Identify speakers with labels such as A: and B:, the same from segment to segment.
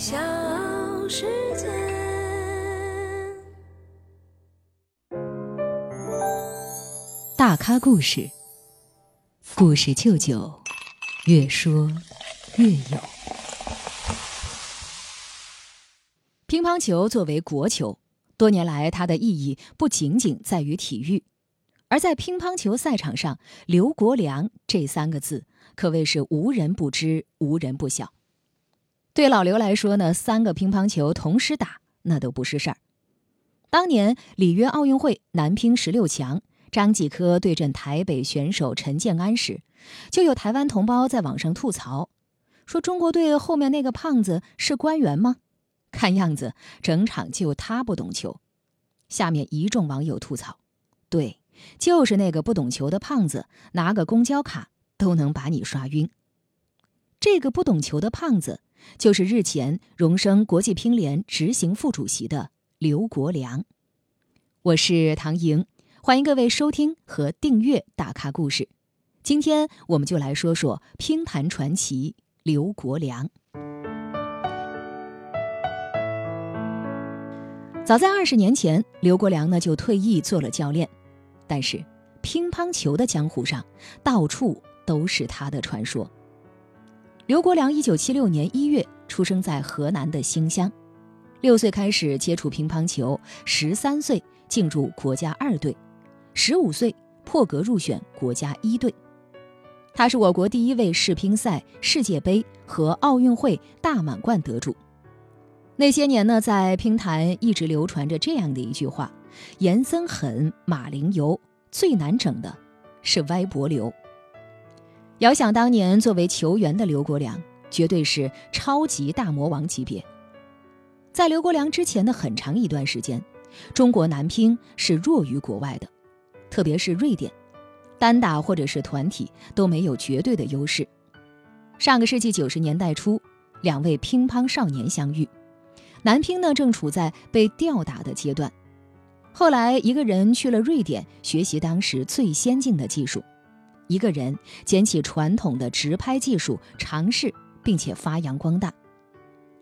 A: 小世界。
B: 大咖故事，故事舅舅，越说越有。乒乓球作为国球，多年来它的意义不仅仅在于体育，而在乒乓球赛场上，“刘国梁”这三个字可谓是无人不知，无人不晓。对老刘来说呢，三个乒乓球同时打那都不是事儿。当年里约奥运会男乒十六强，张继科对阵台北选手陈建安时，就有台湾同胞在网上吐槽，说中国队后面那个胖子是官员吗？看样子整场就他不懂球。下面一众网友吐槽，对，就是那个不懂球的胖子，拿个公交卡都能把你刷晕。这个不懂球的胖子。就是日前荣升国际乒联执行副主席的刘国梁。我是唐莹，欢迎各位收听和订阅《大咖故事》。今天我们就来说说乒坛传奇刘国梁。早在二十年前，刘国梁呢就退役做了教练，但是乒乓球的江湖上到处都是他的传说。刘国梁一九七六年一月出生在河南的新乡，六岁开始接触乒乓球，十三岁进入国家二队，十五岁破格入选国家一队。他是我国第一位世乒赛、世界杯和奥运会大满贯得主。那些年呢，在乒坛一直流传着这样的一句话：“严森狠，马林游，最难整的是歪脖刘。”遥想当年，作为球员的刘国梁绝对是超级大魔王级别。在刘国梁之前的很长一段时间，中国男乒是弱于国外的，特别是瑞典，单打或者是团体都没有绝对的优势。上个世纪九十年代初，两位乒乓少年相遇，男乒呢正处在被吊打的阶段。后来，一个人去了瑞典学习当时最先进的技术。一个人捡起传统的直拍技术，尝试并且发扬光大。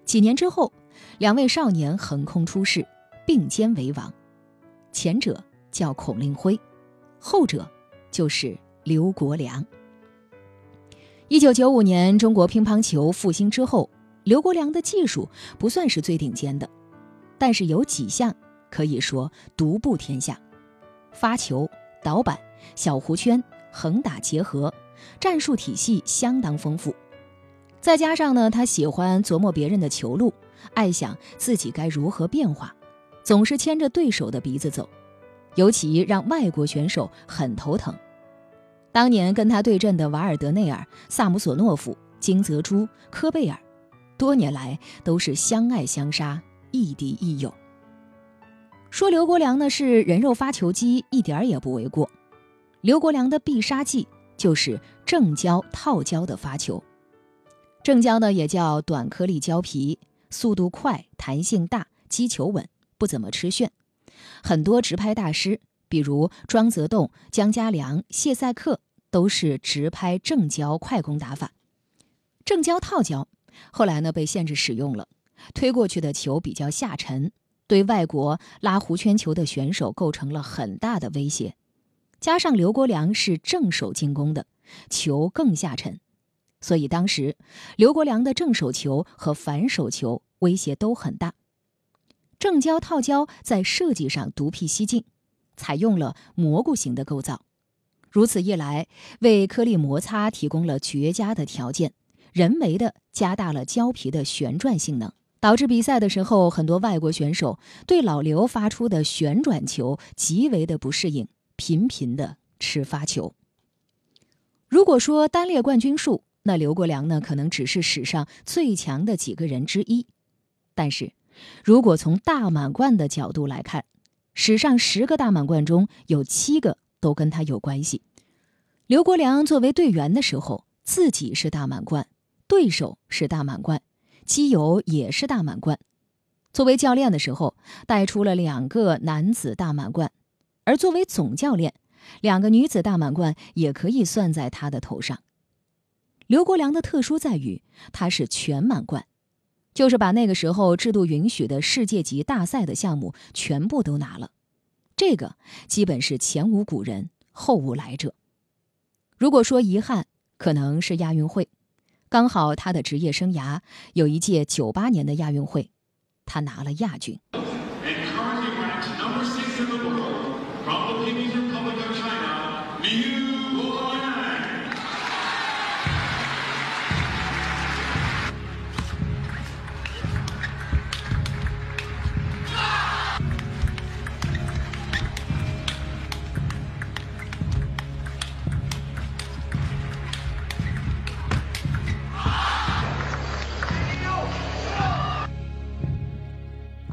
B: 几年之后，两位少年横空出世，并肩为王。前者叫孔令辉，后者就是刘国梁。一九九五年，中国乒乓球复兴之后，刘国梁的技术不算是最顶尖的，但是有几项可以说独步天下：发球、倒板、小弧圈。横打结合，战术体系相当丰富。再加上呢，他喜欢琢磨别人的球路，爱想自己该如何变化，总是牵着对手的鼻子走，尤其让外国选手很头疼。当年跟他对阵的瓦尔德内尔、萨姆索诺夫、金泽洙、科贝尔，多年来都是相爱相杀，亦敌亦友。说刘国梁呢是人肉发球机，一点也不为过。刘国梁的必杀技就是正胶套胶的发球。正胶呢也叫短颗粒胶皮，速度快，弹性大，击球稳，不怎么吃旋。很多直拍大师，比如庄则栋、姜家良、谢赛克，都是直拍正胶快攻打法。正胶套胶后来呢被限制使用了，推过去的球比较下沉，对外国拉弧圈球的选手构成了很大的威胁。加上刘国梁是正手进攻的，球更下沉，所以当时刘国梁的正手球和反手球威胁都很大。正胶套胶在设计上独辟蹊径，采用了蘑菇型的构造，如此一来为颗粒摩擦提供了绝佳的条件，人为的加大了胶皮的旋转性能，导致比赛的时候很多外国选手对老刘发出的旋转球极为的不适应。频频的吃发球。如果说单列冠军数，那刘国梁呢，可能只是史上最强的几个人之一。但是，如果从大满贯的角度来看，史上十个大满贯中有七个都跟他有关系。刘国梁作为队员的时候，自己是大满贯，对手是大满贯，基友也是大满贯。作为教练的时候，带出了两个男子大满贯。而作为总教练，两个女子大满贯也可以算在他的头上。刘国梁的特殊在于他是全满贯，就是把那个时候制度允许的世界级大赛的项目全部都拿了，这个基本是前无古人后无来者。如果说遗憾，可能是亚运会，刚好他的职业生涯有一届九八年的亚运会，他拿了亚军。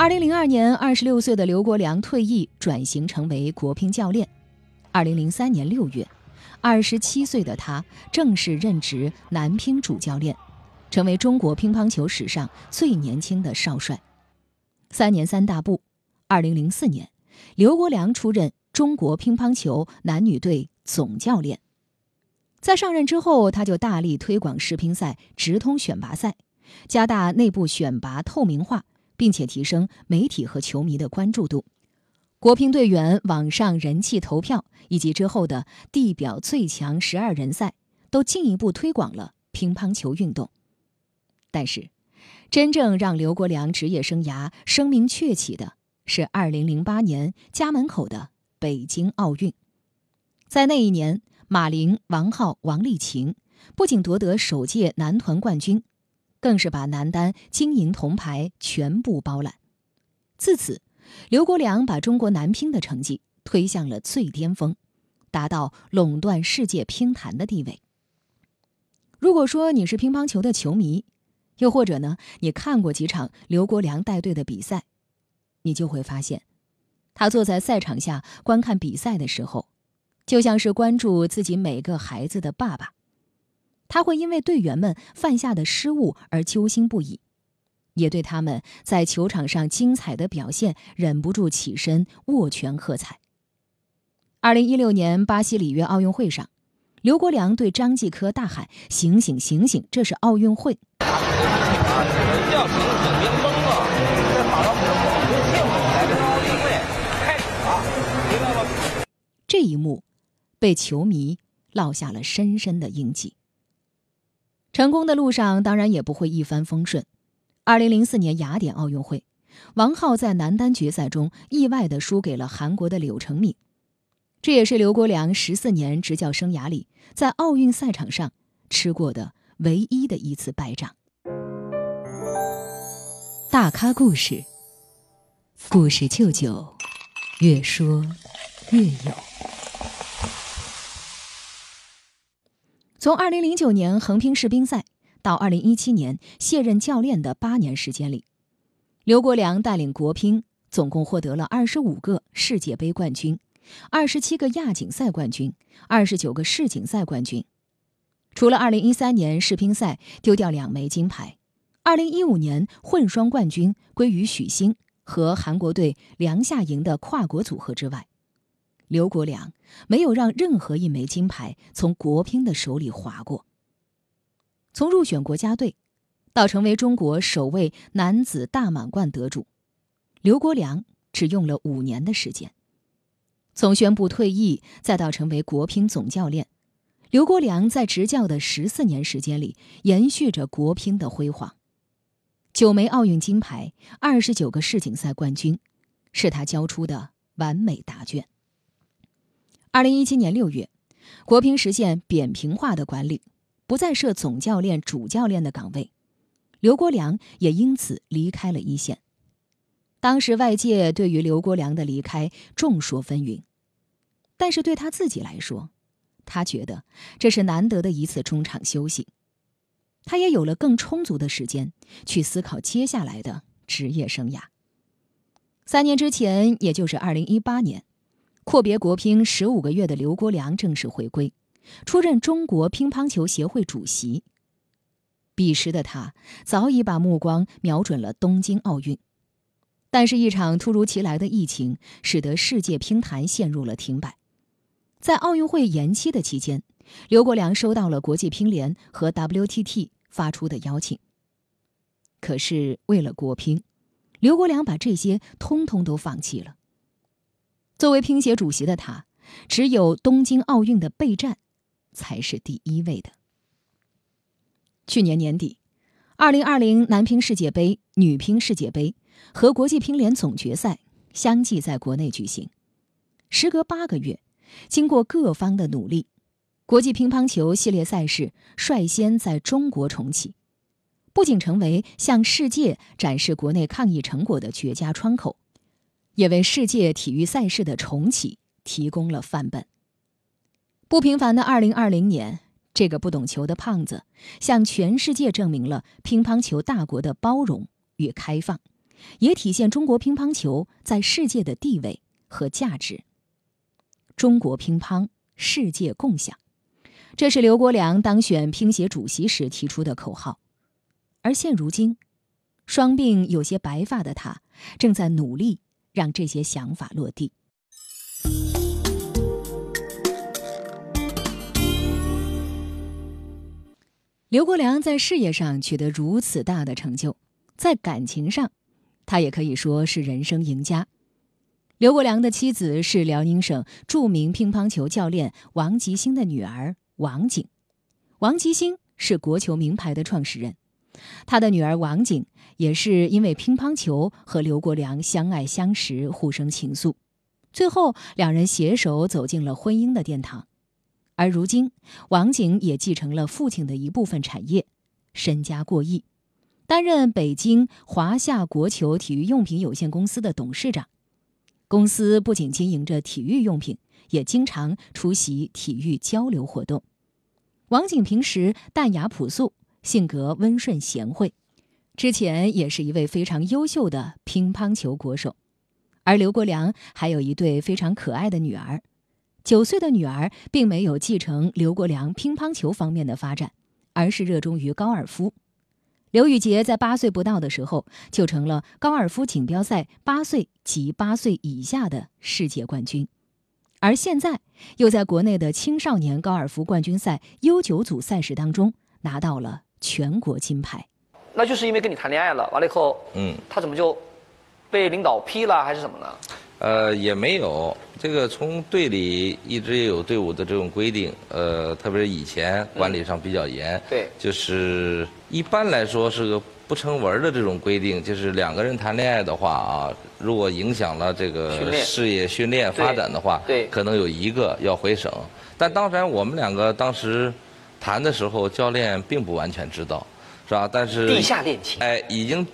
B: 二零零二年，二十六岁的刘国梁退役，转型成为国乒教练。二零零三年六月，二十七岁的他正式任职男乒主教练，成为中国乒乓球史上最年轻的少帅。三年三大步，二零零四年，刘国梁出任中国乒乓球男女队总教练。在上任之后，他就大力推广世乒赛直通选拔赛，加大内部选拔透明化。并且提升媒体和球迷的关注度，国乒队员网上人气投票以及之后的地表最强十二人赛，都进一步推广了乒乓球运动。但是，真正让刘国梁职业生涯声名鹊起的是2008年家门口的北京奥运。在那一年，马琳、王皓、王励勤不仅夺得首届男团冠军。更是把男单金银铜牌全部包揽。自此，刘国梁把中国男乒的成绩推向了最巅峰，达到垄断世界乒坛的地位。如果说你是乒乓球的球迷，又或者呢，你看过几场刘国梁带队的比赛，你就会发现，他坐在赛场下观看比赛的时候，就像是关注自己每个孩子的爸爸。他会因为队员们犯下的失误而揪心不已，也对他们在球场上精彩的表现忍不住起身握拳喝彩。二零一六年巴西里约奥运会上，刘国梁对张继科大喊：“醒醒醒醒，这是奥运会！”叫醒醒别懵了，这好了，不幸福来这奥运会开始了，明白吗？这一幕被球迷烙下了深深的印记。成功的路上当然也不会一帆风顺。二零零四年雅典奥运会，王皓在男单决赛中意外的输给了韩国的柳成敏，这也是刘国梁十四年执教生涯里在奥运赛场上吃过的唯一的一次败仗。大咖故事，故事舅舅，越说越有。从二零零九年横滨世乒赛到二零一七年卸任教练的八年时间里，刘国梁带领国乒总共获得了二十五个世界杯冠军，二十七个亚锦赛冠军，二十九个世锦赛冠军。除了二零一三年世乒赛丢掉两枚金牌，二零一五年混双冠军归于许昕和韩国队梁夏莹的跨国组合之外。刘国梁没有让任何一枚金牌从国乒的手里划过。从入选国家队，到成为中国首位男子大满贯得主，刘国梁只用了五年的时间。从宣布退役，再到成为国乒总教练，刘国梁在执教的十四年时间里，延续着国乒的辉煌。九枚奥运金牌，二十九个世锦赛冠军，是他交出的完美答卷。二零一七年六月，国乒实现扁平化的管理，不再设总教练、主教练的岗位，刘国梁也因此离开了一线。当时外界对于刘国梁的离开众说纷纭，但是对他自己来说，他觉得这是难得的一次中场休息，他也有了更充足的时间去思考接下来的职业生涯。三年之前，也就是二零一八年。阔别国乒十五个月的刘国梁正式回归，出任中国乒乓球协会主席。彼时的他早已把目光瞄准了东京奥运，但是，一场突如其来的疫情使得世界乒坛陷入了停摆。在奥运会延期的期间，刘国梁收到了国际乒联和 WTT 发出的邀请。可是为了国乒，刘国梁把这些通通都放弃了。作为乒协主席的他，只有东京奥运的备战才是第一位的。去年年底，二零二零男乒世界杯、女乒世界杯和国际乒联总决赛相继在国内举行。时隔八个月，经过各方的努力，国际乒乓球系列赛事率先在中国重启，不仅成为向世界展示国内抗疫成果的绝佳窗口。也为世界体育赛事的重启提供了范本。不平凡的2020年，这个不懂球的胖子向全世界证明了乒乓球大国的包容与开放，也体现中国乒乓球在世界的地位和价值。中国乒乓世界共享，这是刘国梁当选乒协主席时提出的口号。而现如今，双鬓有些白发的他正在努力。让这些想法落地。刘国梁在事业上取得如此大的成就，在感情上，他也可以说是人生赢家。刘国梁的妻子是辽宁省著名乒乓球教练王吉星的女儿王景，王吉星是国球名牌的创始人。他的女儿王景也是因为乒乓球和刘国梁相爱相识，互生情愫，最后两人携手走进了婚姻的殿堂。而如今，王景也继承了父亲的一部分产业，身家过亿，担任北京华夏国球体育用品有限公司的董事长。公司不仅经营着体育用品，也经常出席体育交流活动。王景平时淡雅朴素。性格温顺贤惠，之前也是一位非常优秀的乒乓球国手。而刘国梁还有一对非常可爱的女儿，九岁的女儿并没有继承刘国梁乒乓球方面的发展，而是热衷于高尔夫。刘宇杰在八岁不到的时候就成了高尔夫锦标赛八岁及八岁以下的世界冠军，而现在又在国内的青少年高尔夫冠军赛 U 九组赛事当中拿到了。全国金牌，
C: 那就是因为跟你谈恋爱了，完了以后，嗯，他怎么就被领导批了，还是怎么呢？
D: 呃，也没有，这个从队里一直也有队伍的这种规定，呃，特别是以前管理上比较严，
C: 对，
D: 就是一般来说是个不成文的这种规定，就是两个人谈恋爱的话啊，如果影响了这个事业训练发展的话，
C: 对，
D: 可能有一个要回省，但当然我们两个当时。谈的时候，教练并不完全知道，是吧？但是
C: 地下恋情，
D: 哎，已经，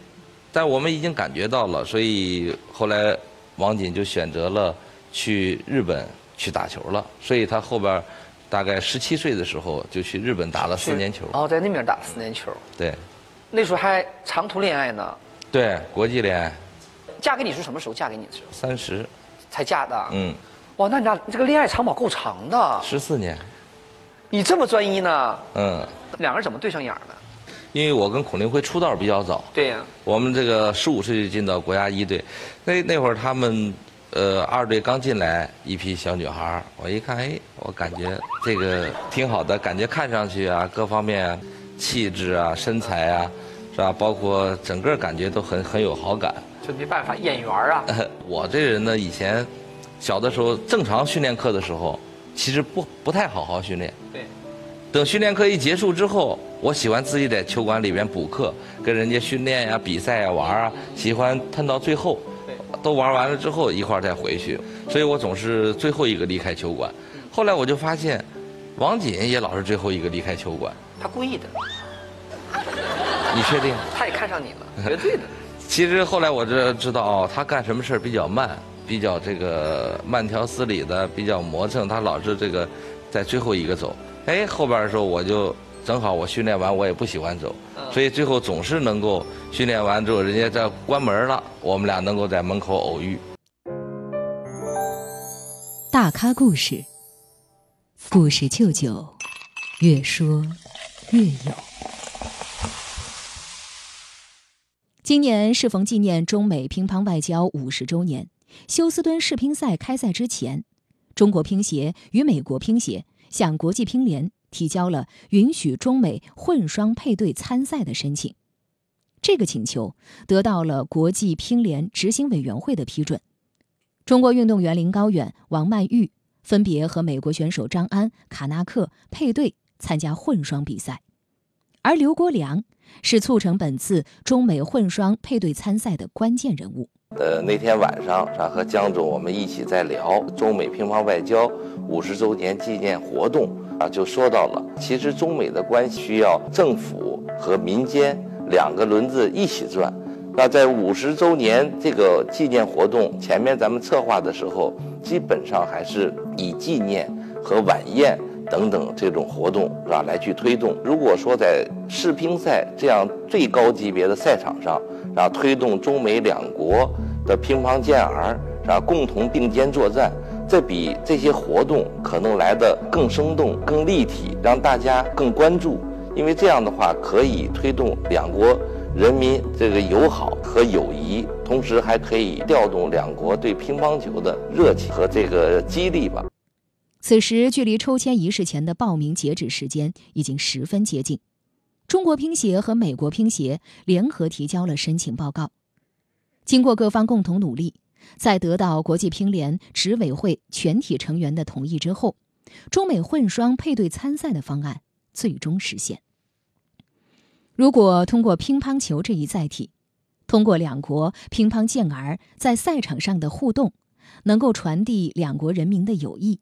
D: 但我们已经感觉到了，所以后来王锦就选择了去日本去打球了。所以他后边大概十七岁的时候就去日本打了四年球。
C: 哦，在那边打了四年球。
D: 对。
C: 那时候还长途恋爱呢。
D: 对，国际恋爱。
C: 嫁给你是什么时候嫁给你的时候？
D: 三十。
C: 才嫁的。
D: 嗯。
C: 哇，那你俩这个恋爱长跑够长的。
D: 十四年。
C: 你这么专一呢？
D: 嗯，
C: 两个人怎么对上眼的？
D: 因为我跟孔令辉出道比较早。
C: 对呀。
D: 我们这个十五岁就进到国家一队，那那会儿他们，呃，二队刚进来一批小女孩我一看，哎，我感觉这个挺好的，感觉看上去啊，各方面，气质啊，身材啊，是吧？包括整个感觉都很很有好感。
C: 就没办法，演员啊。
D: 我这人呢，以前小的时候正常训练课的时候。其实不不太好好训练。
C: 对。
D: 等训练课一结束之后，我喜欢自己在球馆里边补课，跟人家训练呀、比赛呀、玩啊，喜欢撑到最后。都玩完了之后一块儿再回去，所以我总是最后一个离开球馆。后来我就发现，王锦也老是最后一个离开球馆。
C: 他故意的。
D: 你确定？
C: 他也看上你了，绝对的。
D: 其实后来我这知道哦，他干什么事儿比较慢。比较这个慢条斯理的，比较磨蹭，他老是这个在最后一个走。哎，后边的时候我就正好我训练完，我也不喜欢走，所以最后总是能够训练完之后，人家在关门了，我们俩能够在门口偶遇。
B: 大咖故事，故事舅舅，越说越有。今年适逢纪念中美乒乓外交五十周年。休斯敦世乒赛开赛之前，中国乒协与美国乒协向国际乒联提交了允许中美混双配对参赛的申请。这个请求得到了国际乒联执行委员会的批准。中国运动员林高远、王曼玉分别和美国选手张安、卡纳克配对参加混双比赛，而刘国梁是促成本次中美混双配对参赛的关键人物。
D: 呃，那天晚上是吧，和江总我们一起在聊中美乒乓外交五十周年纪念活动啊，就说到了，其实中美的关系需要政府和民间两个轮子一起转。那在五十周年这个纪念活动前面，咱们策划的时候，基本上还是以纪念和晚宴等等这种活动是吧来去推动。如果说在世乒赛这样最高级别的赛场上，啊，推动中美两国的乒乓健儿啊共同并肩作战，这比这些活动可能来的更生动、更立体，让大家更关注。因为这样的话，可以推动两国。人民这个友好和友谊，同时还可以调动两国对乒乓球的热情和这个激励吧。
B: 此时，距离抽签仪式前的报名截止时间已经十分接近。中国乒协和美国乒协联合提交了申请报告。经过各方共同努力，在得到国际乒联执委会全体成员的同意之后，中美混双配对参赛的方案最终实现。如果通过乒乓球这一载体，通过两国乒乓健儿在赛场上的互动，能够传递两国人民的友谊，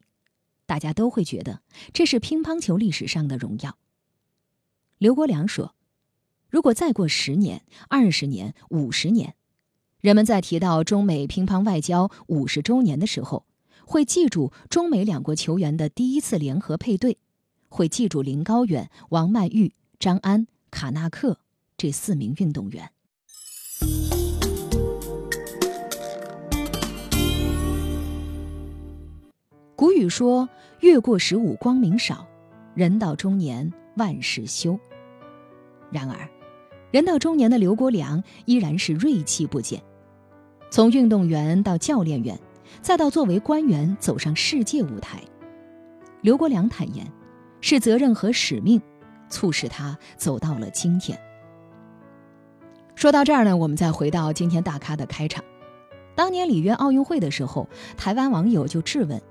B: 大家都会觉得这是乒乓球历史上的荣耀。刘国梁说：“如果再过十年、二十年、五十年，人们在提到中美乒乓外交五十周年的时候，会记住中美两国球员的第一次联合配对，会记住林高远、王曼玉、张安。”卡纳克这四名运动员。古语说：“越过十五光明少，人到中年万事休。”然而，人到中年的刘国梁依然是锐气不减。从运动员到教练员，再到作为官员走上世界舞台，刘国梁坦言，是责任和使命。促使他走到了今天。说到这儿呢，我们再回到今天大咖的开场。当年里约奥运会的时候，台湾网友就质问，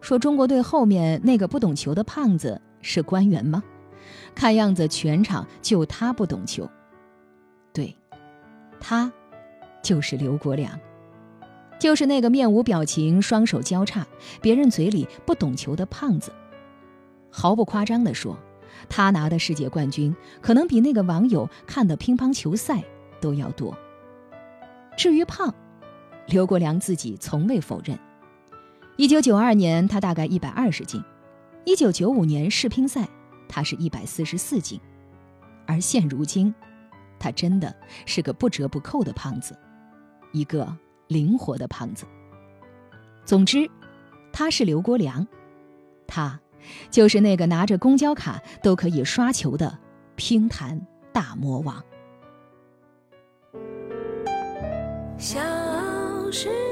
B: 说中国队后面那个不懂球的胖子是官员吗？看样子全场就他不懂球。对，他就是刘国梁，就是那个面无表情、双手交叉、别人嘴里不懂球的胖子。毫不夸张地说。他拿的世界冠军可能比那个网友看的乒乓球赛都要多。至于胖，刘国梁自己从未否认。一九九二年他大概一百二十斤，一九九五年世乒赛他是一百四十四斤，而现如今，他真的是个不折不扣的胖子，一个灵活的胖子。总之，他是刘国梁，他。就是那个拿着公交卡都可以刷球的乒坛大魔王。
A: 小时。